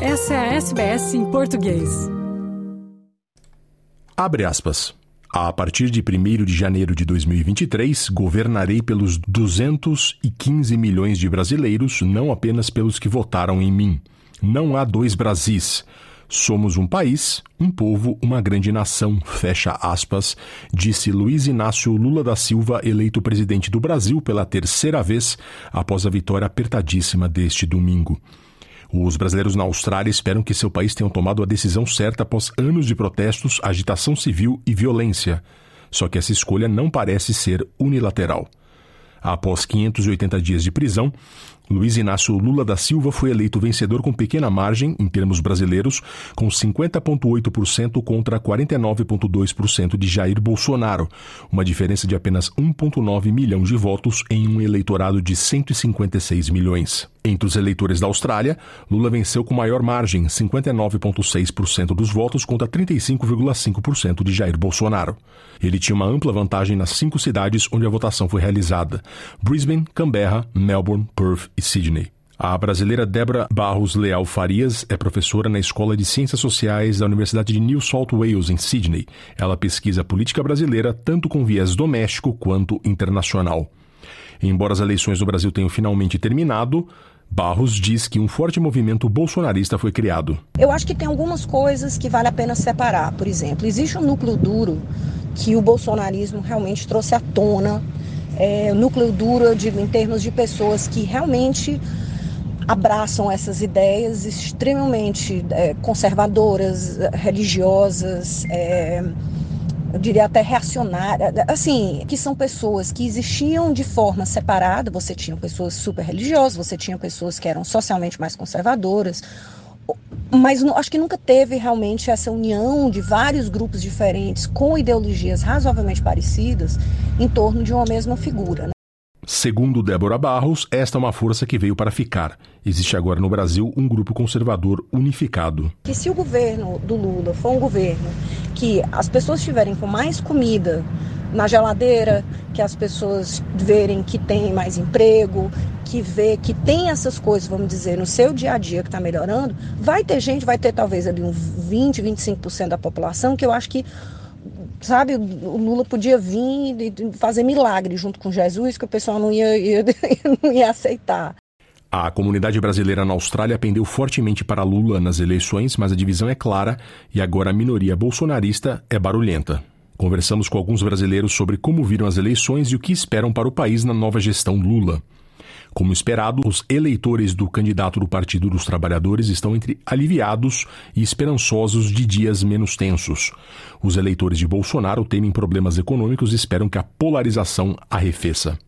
Essa é a SBS em português. Abre aspas. A partir de 1 de janeiro de 2023, governarei pelos 215 milhões de brasileiros, não apenas pelos que votaram em mim. Não há dois Brasis. Somos um país, um povo, uma grande nação, fecha aspas, disse Luiz Inácio Lula da Silva, eleito presidente do Brasil pela terceira vez após a vitória apertadíssima deste domingo. Os brasileiros na Austrália esperam que seu país tenha tomado a decisão certa após anos de protestos, agitação civil e violência. Só que essa escolha não parece ser unilateral. Após 580 dias de prisão, Luiz Inácio Lula da Silva foi eleito vencedor com pequena margem, em termos brasileiros, com 50,8% contra 49,2% de Jair Bolsonaro, uma diferença de apenas 1,9 milhão de votos em um eleitorado de 156 milhões. Entre os eleitores da Austrália, Lula venceu com maior margem, 59,6% dos votos contra 35,5% de Jair Bolsonaro. Ele tinha uma ampla vantagem nas cinco cidades onde a votação foi realizada: Brisbane, Canberra, Melbourne, Perth e Sydney. A brasileira Débora Barros Leal Farias é professora na Escola de Ciências Sociais da Universidade de New South Wales, em Sydney. Ela pesquisa política brasileira tanto com viés doméstico quanto internacional. Embora as eleições no Brasil tenham finalmente terminado, Barros diz que um forte movimento bolsonarista foi criado. Eu acho que tem algumas coisas que vale a pena separar. Por exemplo, existe um núcleo duro que o bolsonarismo realmente trouxe à tona é, núcleo duro, eu digo, em termos de pessoas que realmente abraçam essas ideias extremamente é, conservadoras, religiosas, é, eu diria até reacionárias, assim, que são pessoas que existiam de forma separada, você tinha pessoas super religiosas, você tinha pessoas que eram socialmente mais conservadoras, mas acho que nunca teve realmente essa união de vários grupos diferentes com ideologias razoavelmente parecidas em torno de uma mesma figura. Né? Segundo Débora Barros, esta é uma força que veio para ficar. Existe agora no Brasil um grupo conservador unificado. Que se o governo do Lula for um governo que as pessoas estiverem com mais comida na geladeira, que as pessoas verem que tem mais emprego, que vê que tem essas coisas, vamos dizer, no seu dia a dia que está melhorando, vai ter gente, vai ter talvez ali uns 20, 25% da população que eu acho que sabe, o Lula podia vir e fazer milagre junto com Jesus, que o pessoal não ia, ia, não ia aceitar. A comunidade brasileira na Austrália pendeu fortemente para Lula nas eleições, mas a divisão é clara e agora a minoria bolsonarista é barulhenta. Conversamos com alguns brasileiros sobre como viram as eleições e o que esperam para o país na nova gestão Lula. Como esperado, os eleitores do candidato do Partido dos Trabalhadores estão entre aliviados e esperançosos de dias menos tensos. Os eleitores de Bolsonaro temem problemas econômicos e esperam que a polarização arrefeça.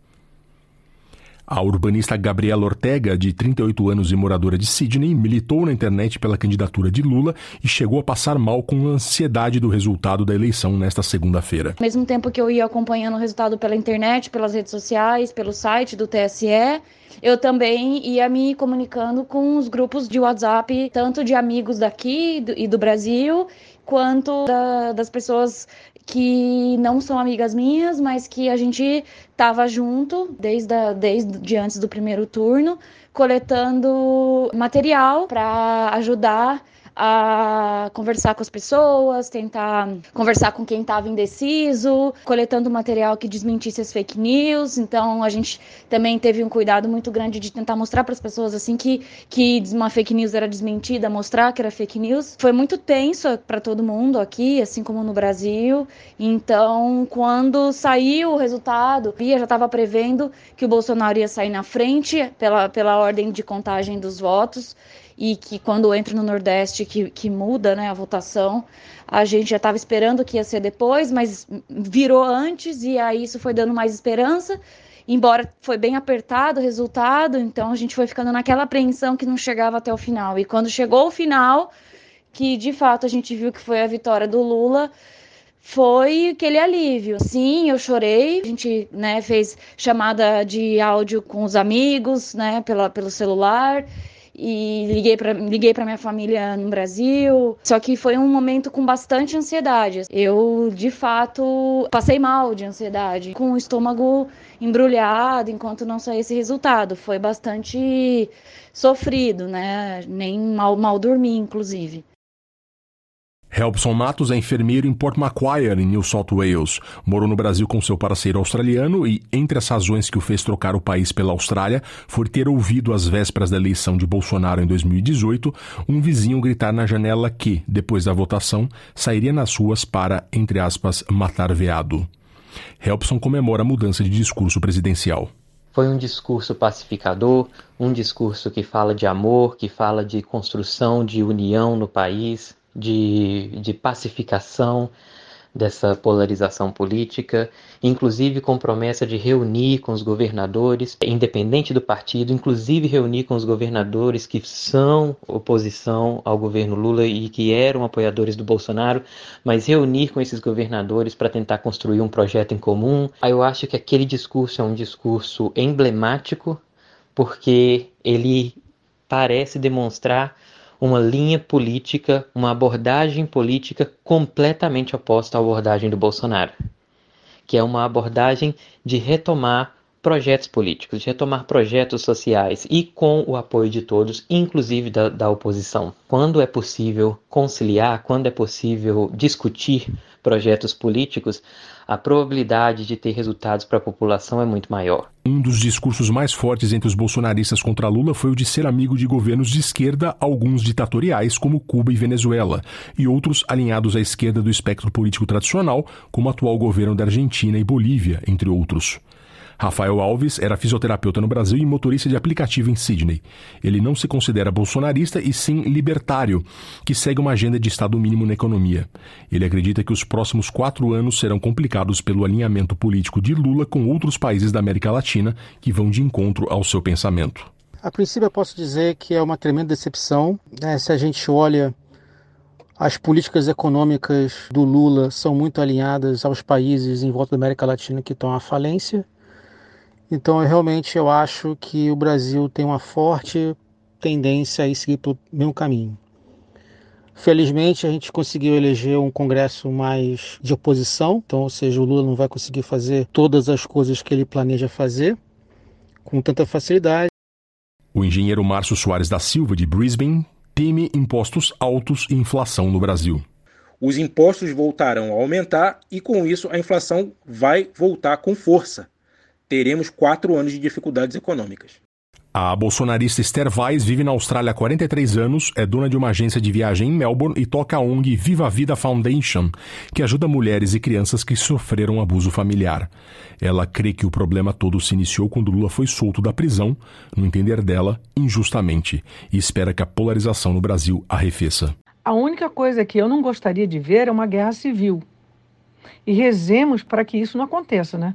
A urbanista Gabriela Ortega, de 38 anos e moradora de Sydney, militou na internet pela candidatura de Lula e chegou a passar mal com a ansiedade do resultado da eleição nesta segunda-feira. Ao mesmo tempo que eu ia acompanhando o resultado pela internet, pelas redes sociais, pelo site do TSE, eu também ia me comunicando com os grupos de WhatsApp, tanto de amigos daqui e do Brasil, quanto da, das pessoas que não são amigas minhas, mas que a gente estava junto desde, a, desde antes do primeiro turno, coletando material para ajudar a conversar com as pessoas, tentar conversar com quem estava indeciso, coletando material que desmentisse as fake news. Então a gente também teve um cuidado muito grande de tentar mostrar para as pessoas assim que que uma fake news era desmentida, mostrar que era fake news. Foi muito tenso para todo mundo aqui, assim como no Brasil. Então, quando saiu o resultado, Bia já estava prevendo que o Bolsonaro ia sair na frente pela pela ordem de contagem dos votos e que quando entra no Nordeste que, que muda né, a votação, a gente já estava esperando que ia ser depois, mas virou antes e aí isso foi dando mais esperança. Embora foi bem apertado o resultado, então a gente foi ficando naquela apreensão que não chegava até o final. E quando chegou o final, que de fato a gente viu que foi a vitória do Lula, foi aquele alívio. Sim, eu chorei. A gente né, fez chamada de áudio com os amigos, né, pela, pelo celular e liguei para liguei para minha família no Brasil. Só que foi um momento com bastante ansiedade. Eu, de fato, passei mal de ansiedade, com o estômago embrulhado enquanto não saía esse resultado. Foi bastante sofrido, né? Nem mal, mal dormi, inclusive. Helpson Matos é enfermeiro em Port Macquarie, em New South Wales. Morou no Brasil com seu parceiro australiano e, entre as razões que o fez trocar o país pela Austrália, foi ter ouvido às vésperas da eleição de Bolsonaro em 2018 um vizinho gritar na janela que, depois da votação, sairia nas ruas para, entre aspas, matar veado. Helpson comemora a mudança de discurso presidencial. Foi um discurso pacificador, um discurso que fala de amor, que fala de construção de união no país, de, de pacificação dessa polarização política, inclusive com promessa de reunir com os governadores, independente do partido, inclusive reunir com os governadores que são oposição ao governo Lula e que eram apoiadores do Bolsonaro, mas reunir com esses governadores para tentar construir um projeto em comum. Eu acho que aquele discurso é um discurso emblemático, porque ele parece demonstrar uma linha política, uma abordagem política completamente oposta à abordagem do Bolsonaro, que é uma abordagem de retomar projetos políticos, de retomar projetos sociais e com o apoio de todos, inclusive da, da oposição. Quando é possível conciliar, quando é possível discutir projetos políticos, a probabilidade de ter resultados para a população é muito maior. Um dos discursos mais fortes entre os bolsonaristas contra Lula foi o de ser amigo de governos de esquerda, alguns ditatoriais, como Cuba e Venezuela, e outros alinhados à esquerda do espectro político tradicional, como o atual governo da Argentina e Bolívia, entre outros. Rafael Alves era fisioterapeuta no Brasil e motorista de aplicativo em Sydney. Ele não se considera bolsonarista e sim libertário, que segue uma agenda de Estado mínimo na economia. Ele acredita que os próximos quatro anos serão complicados pelo alinhamento político de Lula com outros países da América Latina que vão de encontro ao seu pensamento. A princípio, eu posso dizer que é uma tremenda decepção. Né? Se a gente olha as políticas econômicas do Lula são muito alinhadas aos países em volta da América Latina que estão à falência. Então, eu, realmente eu acho que o Brasil tem uma forte tendência a seguir pelo mesmo caminho. Felizmente, a gente conseguiu eleger um Congresso mais de oposição, então, ou seja, o Lula não vai conseguir fazer todas as coisas que ele planeja fazer com tanta facilidade. O engenheiro Márcio Soares da Silva, de Brisbane, teme impostos altos e inflação no Brasil. Os impostos voltarão a aumentar e, com isso, a inflação vai voltar com força teremos quatro anos de dificuldades econômicas. A bolsonarista Esther Weiss vive na Austrália há 43 anos, é dona de uma agência de viagem em Melbourne e toca a ONG Viva a Vida Foundation, que ajuda mulheres e crianças que sofreram abuso familiar. Ela crê que o problema todo se iniciou quando Lula foi solto da prisão, no entender dela, injustamente, e espera que a polarização no Brasil arrefeça. A única coisa que eu não gostaria de ver é uma guerra civil. E rezemos para que isso não aconteça, né?